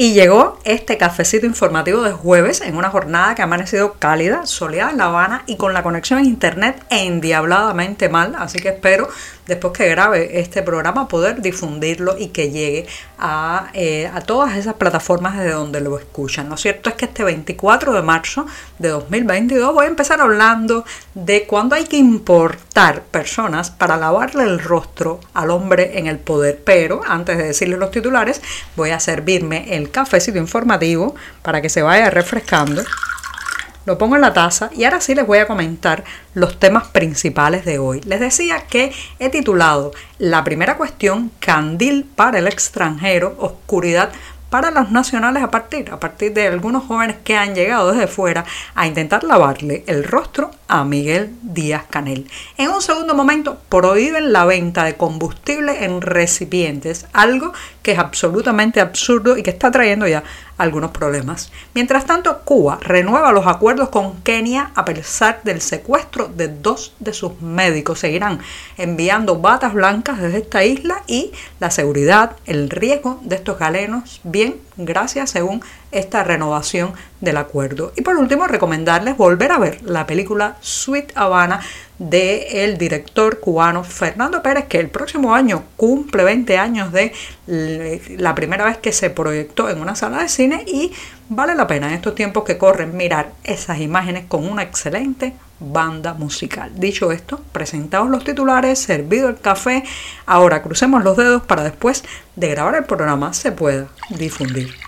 Y llegó este cafecito informativo de jueves en una jornada que ha amanecido cálida, soleada en La Habana y con la conexión a internet endiabladamente mal. Así que espero después que grabe este programa, poder difundirlo y que llegue a, eh, a todas esas plataformas desde donde lo escuchan. Lo cierto es que este 24 de marzo de 2022 voy a empezar hablando de cuándo hay que importar personas para lavarle el rostro al hombre en el poder. Pero antes de decirles los titulares, voy a servirme el cafecito informativo para que se vaya refrescando lo pongo en la taza y ahora sí les voy a comentar los temas principales de hoy. Les decía que he titulado la primera cuestión Candil para el extranjero, oscuridad para los nacionales a partir, a partir de algunos jóvenes que han llegado desde fuera a intentar lavarle el rostro a Miguel Díaz Canel. En un segundo momento prohíben la venta de combustible en recipientes, algo que es absolutamente absurdo y que está trayendo ya algunos problemas. Mientras tanto, Cuba renueva los acuerdos con Kenia a pesar del secuestro de dos de sus médicos. Seguirán enviando batas blancas desde esta isla y la seguridad, el riesgo de estos galenos, bien, gracias según esta renovación del acuerdo. Y por último, recomendarles volver a ver la película Sweet Habana de el director cubano Fernando Pérez, que el próximo año cumple 20 años de la primera vez que se proyectó en una sala de cine y vale la pena en estos tiempos que corren mirar esas imágenes con una excelente banda musical. Dicho esto, presentados los titulares, servido el café, ahora crucemos los dedos para después de grabar el programa se pueda difundir.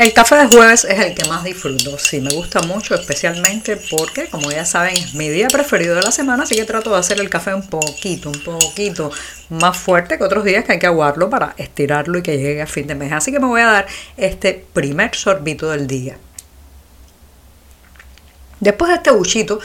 El café de jueves es el que más disfruto. Sí, me gusta mucho, especialmente porque, como ya saben, es mi día preferido de la semana, así que trato de hacer el café un poquito, un poquito más fuerte que otros días que hay que aguarlo para estirarlo y que llegue a fin de mes. Así que me voy a dar este primer sorbito del día. Después de este buchito,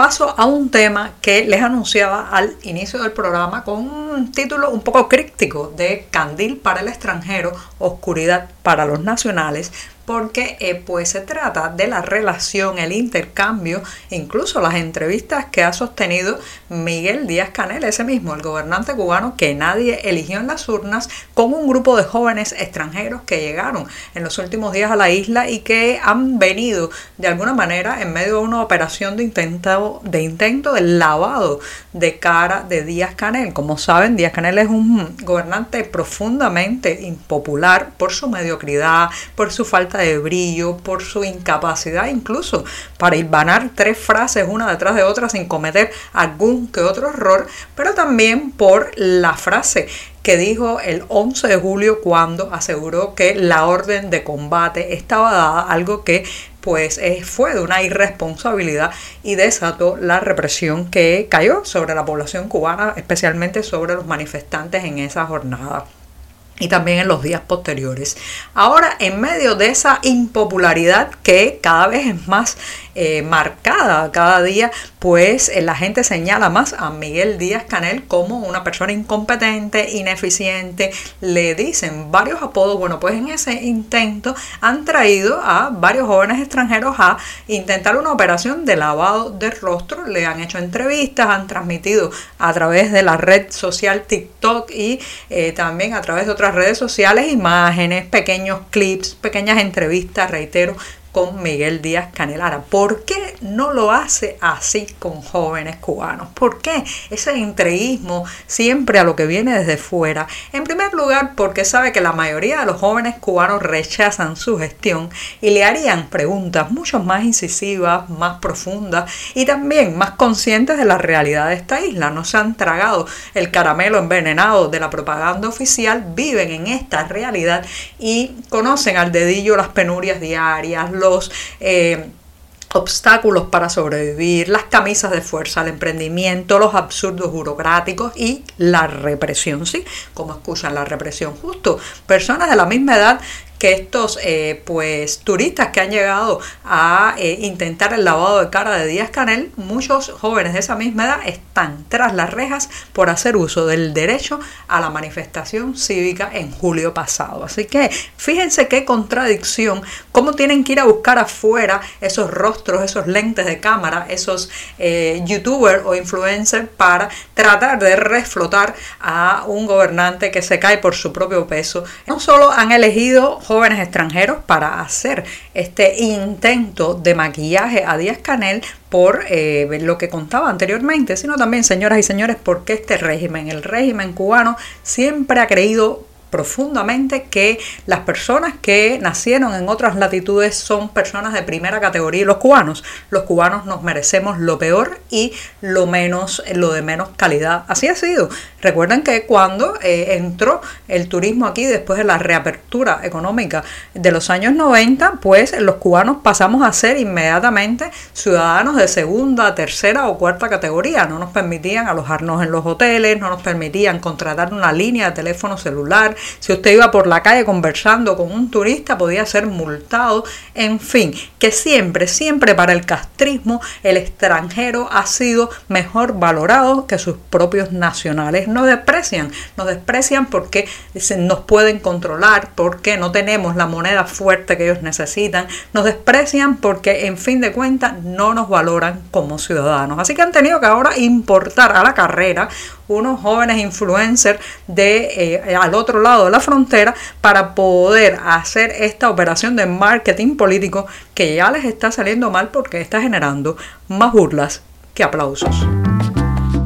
paso a un tema que les anunciaba al inicio del programa con un título un poco críptico de Candil para el extranjero, Oscuridad para los nacionales, porque eh, pues se trata de la relación, el intercambio, incluso las entrevistas que ha sostenido Miguel Díaz Canel, ese mismo, el gobernante cubano que nadie eligió en las urnas, con un grupo de jóvenes extranjeros que llegaron en los últimos días a la isla y que han venido de alguna manera en medio de una operación de intento de, intento de lavado de cara de Díaz Canel. Como saben, Díaz Canel es un gobernante profundamente impopular por su mediocridad, por su falta de brillo, por su incapacidad incluso para hilvanar tres frases una detrás de otra sin cometer algún que otro error, pero también por la frase que dijo el 11 de julio cuando aseguró que la orden de combate estaba dada, algo que pues fue de una irresponsabilidad y desató la represión que cayó sobre la población cubana, especialmente sobre los manifestantes en esa jornada y también en los días posteriores. Ahora, en medio de esa impopularidad que cada vez es más eh, marcada cada día, pues eh, la gente señala más a Miguel Díaz Canel como una persona incompetente, ineficiente, le dicen varios apodos, bueno, pues en ese intento han traído a varios jóvenes extranjeros a intentar una operación de lavado de rostro, le han hecho entrevistas, han transmitido a través de la red social TikTok y eh, también a través de otras redes sociales imágenes, pequeños clips, pequeñas entrevistas, reitero, con Miguel Díaz Canelara. ¿Por qué no lo hace así con jóvenes cubanos? ¿Por qué ese entreguismo siempre a lo que viene desde fuera? En primer lugar, porque sabe que la mayoría de los jóvenes cubanos rechazan su gestión y le harían preguntas mucho más incisivas, más profundas y también más conscientes de la realidad de esta isla. No se han tragado el caramelo envenenado de la propaganda oficial, viven en esta realidad y conocen al dedillo las penurias diarias, los... Eh, obstáculos para sobrevivir, las camisas de fuerza, el emprendimiento, los absurdos burocráticos y la represión, ¿sí? Como escuchan la represión, justo personas de la misma edad que estos eh, pues turistas que han llegado a eh, intentar el lavado de cara de Díaz Canel, muchos jóvenes de esa misma edad están tras las rejas por hacer uso del derecho a la manifestación cívica en julio pasado. Así que fíjense qué contradicción, cómo tienen que ir a buscar afuera esos rostros, esos lentes de cámara, esos eh, youtubers o influencers para tratar de reflotar a un gobernante que se cae por su propio peso. No solo han elegido jóvenes extranjeros para hacer este intento de maquillaje a Díaz Canel por eh, lo que contaba anteriormente, sino también, señoras y señores, porque este régimen, el régimen cubano, siempre ha creído profundamente que las personas que nacieron en otras latitudes son personas de primera categoría los cubanos, los cubanos nos merecemos lo peor y lo menos, lo de menos calidad. Así ha sido. Recuerden que cuando eh, entró el turismo aquí después de la reapertura económica de los años 90, pues los cubanos pasamos a ser inmediatamente ciudadanos de segunda, tercera o cuarta categoría. No nos permitían alojarnos en los hoteles, no nos permitían contratar una línea de teléfono celular, si usted iba por la calle conversando con un turista podía ser multado, en fin, que siempre, siempre para el castrismo el extranjero ha sido mejor valorado que sus propios nacionales. Nos desprecian, nos desprecian porque nos pueden controlar, porque no tenemos la moneda fuerte que ellos necesitan, nos desprecian porque en fin de cuentas no nos valoran como ciudadanos. Así que han tenido que ahora importar a la carrera unos jóvenes influencers de eh, al otro lado de la frontera para poder hacer esta operación de marketing político que ya les está saliendo mal porque está generando más burlas que aplausos.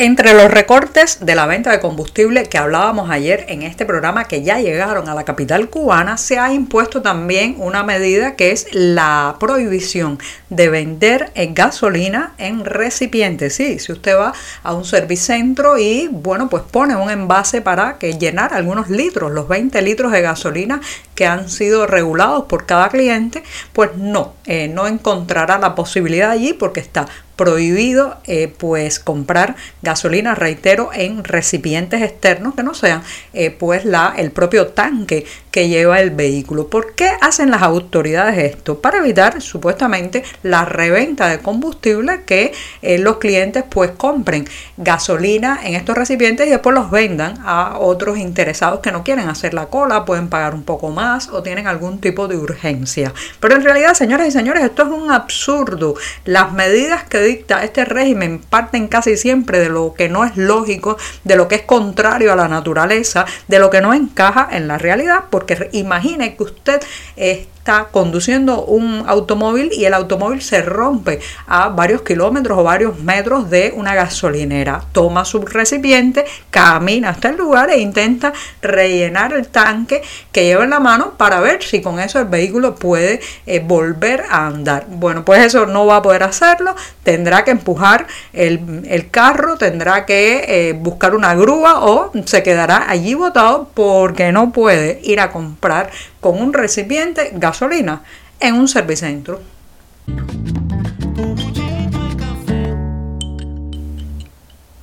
Entre los recortes de la venta de combustible que hablábamos ayer en este programa que ya llegaron a la capital cubana, se ha impuesto también una medida que es la prohibición de vender gasolina en recipientes. Sí, si usted va a un servicentro y bueno, pues pone un envase para que llenar algunos litros, los 20 litros de gasolina que han sido regulados por cada cliente, pues no, eh, no encontrará la posibilidad allí porque está prohibido eh, pues comprar gasolina, reitero, en recipientes externos que no sean eh, pues la, el propio tanque lleva el vehículo. ¿Por qué hacen las autoridades esto? Para evitar supuestamente la reventa de combustible que eh, los clientes pues compren gasolina en estos recipientes y después los vendan a otros interesados que no quieren hacer la cola, pueden pagar un poco más o tienen algún tipo de urgencia. Pero en realidad, señoras y señores, esto es un absurdo. Las medidas que dicta este régimen parten casi siempre de lo que no es lógico, de lo que es contrario a la naturaleza, de lo que no encaja en la realidad, porque imagine que usted conduciendo un automóvil y el automóvil se rompe a varios kilómetros o varios metros de una gasolinera. Toma su recipiente, camina hasta el lugar e intenta rellenar el tanque que lleva en la mano para ver si con eso el vehículo puede eh, volver a andar. Bueno, pues eso no va a poder hacerlo, tendrá que empujar el, carro, tendrá que eh, buscar una grúa o se quedará allí botado porque no puede ir a comprar con un recipiente gasolina en un servicentro.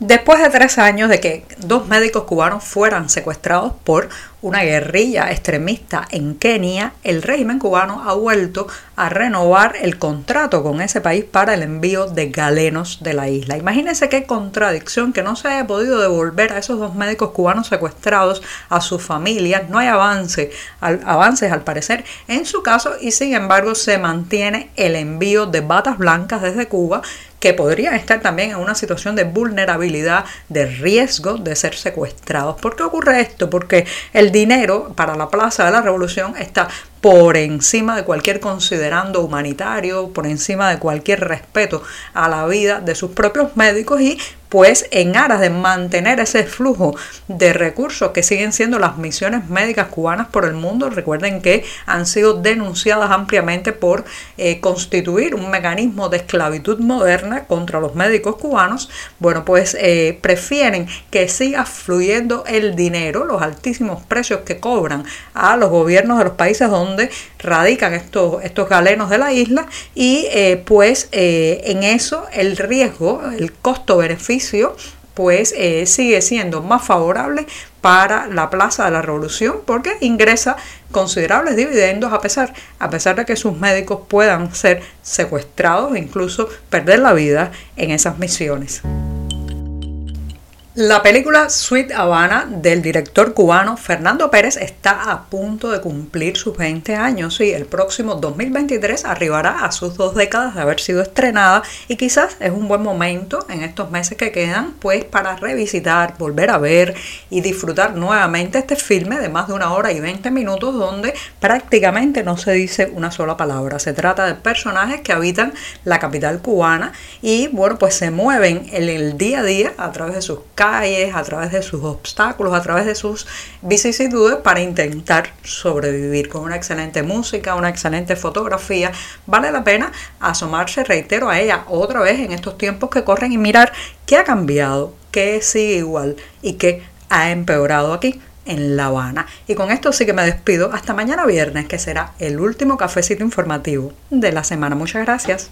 Después de tres años de que dos médicos cubanos fueran secuestrados por una guerrilla extremista en Kenia, el régimen cubano ha vuelto a renovar el contrato con ese país para el envío de galenos de la isla. Imagínense qué contradicción que no se haya podido devolver a esos dos médicos cubanos secuestrados a sus familias. No hay avance, avances al parecer en su caso y sin embargo se mantiene el envío de batas blancas desde Cuba que podrían estar también en una situación de vulnerabilidad, de riesgo de ser secuestrados. ¿Por qué ocurre esto? Porque el dinero para la Plaza de la Revolución está por encima de cualquier considerando humanitario, por encima de cualquier respeto a la vida de sus propios médicos y pues en aras de mantener ese flujo de recursos que siguen siendo las misiones médicas cubanas por el mundo, recuerden que han sido denunciadas ampliamente por eh, constituir un mecanismo de esclavitud moderna contra los médicos cubanos, bueno pues eh, prefieren que siga fluyendo el dinero, los altísimos precios que cobran a los gobiernos de los países donde radican estos, estos galenos de la isla y eh, pues en eso el riesgo, el costo-beneficio pues eh, sigue siendo más favorable para la Plaza de la Revolución porque ingresa considerables dividendos a pesar, a pesar de que sus médicos puedan ser secuestrados e incluso perder la vida en esas misiones. La película Sweet Havana del director cubano Fernando Pérez está a punto de cumplir sus 20 años y el próximo 2023 arribará a sus dos décadas de haber sido estrenada y quizás es un buen momento en estos meses que quedan pues para revisitar, volver a ver y disfrutar nuevamente este filme de más de una hora y 20 minutos donde prácticamente no se dice una sola palabra. Se trata de personajes que habitan la capital cubana y bueno pues se mueven en el día a día a través de sus a través de sus obstáculos, a través de sus vicisitudes para intentar sobrevivir con una excelente música, una excelente fotografía. Vale la pena asomarse, reitero, a ella otra vez en estos tiempos que corren y mirar qué ha cambiado, qué sigue igual y qué ha empeorado aquí en La Habana. Y con esto sí que me despido hasta mañana viernes, que será el último cafecito informativo de la semana. Muchas gracias.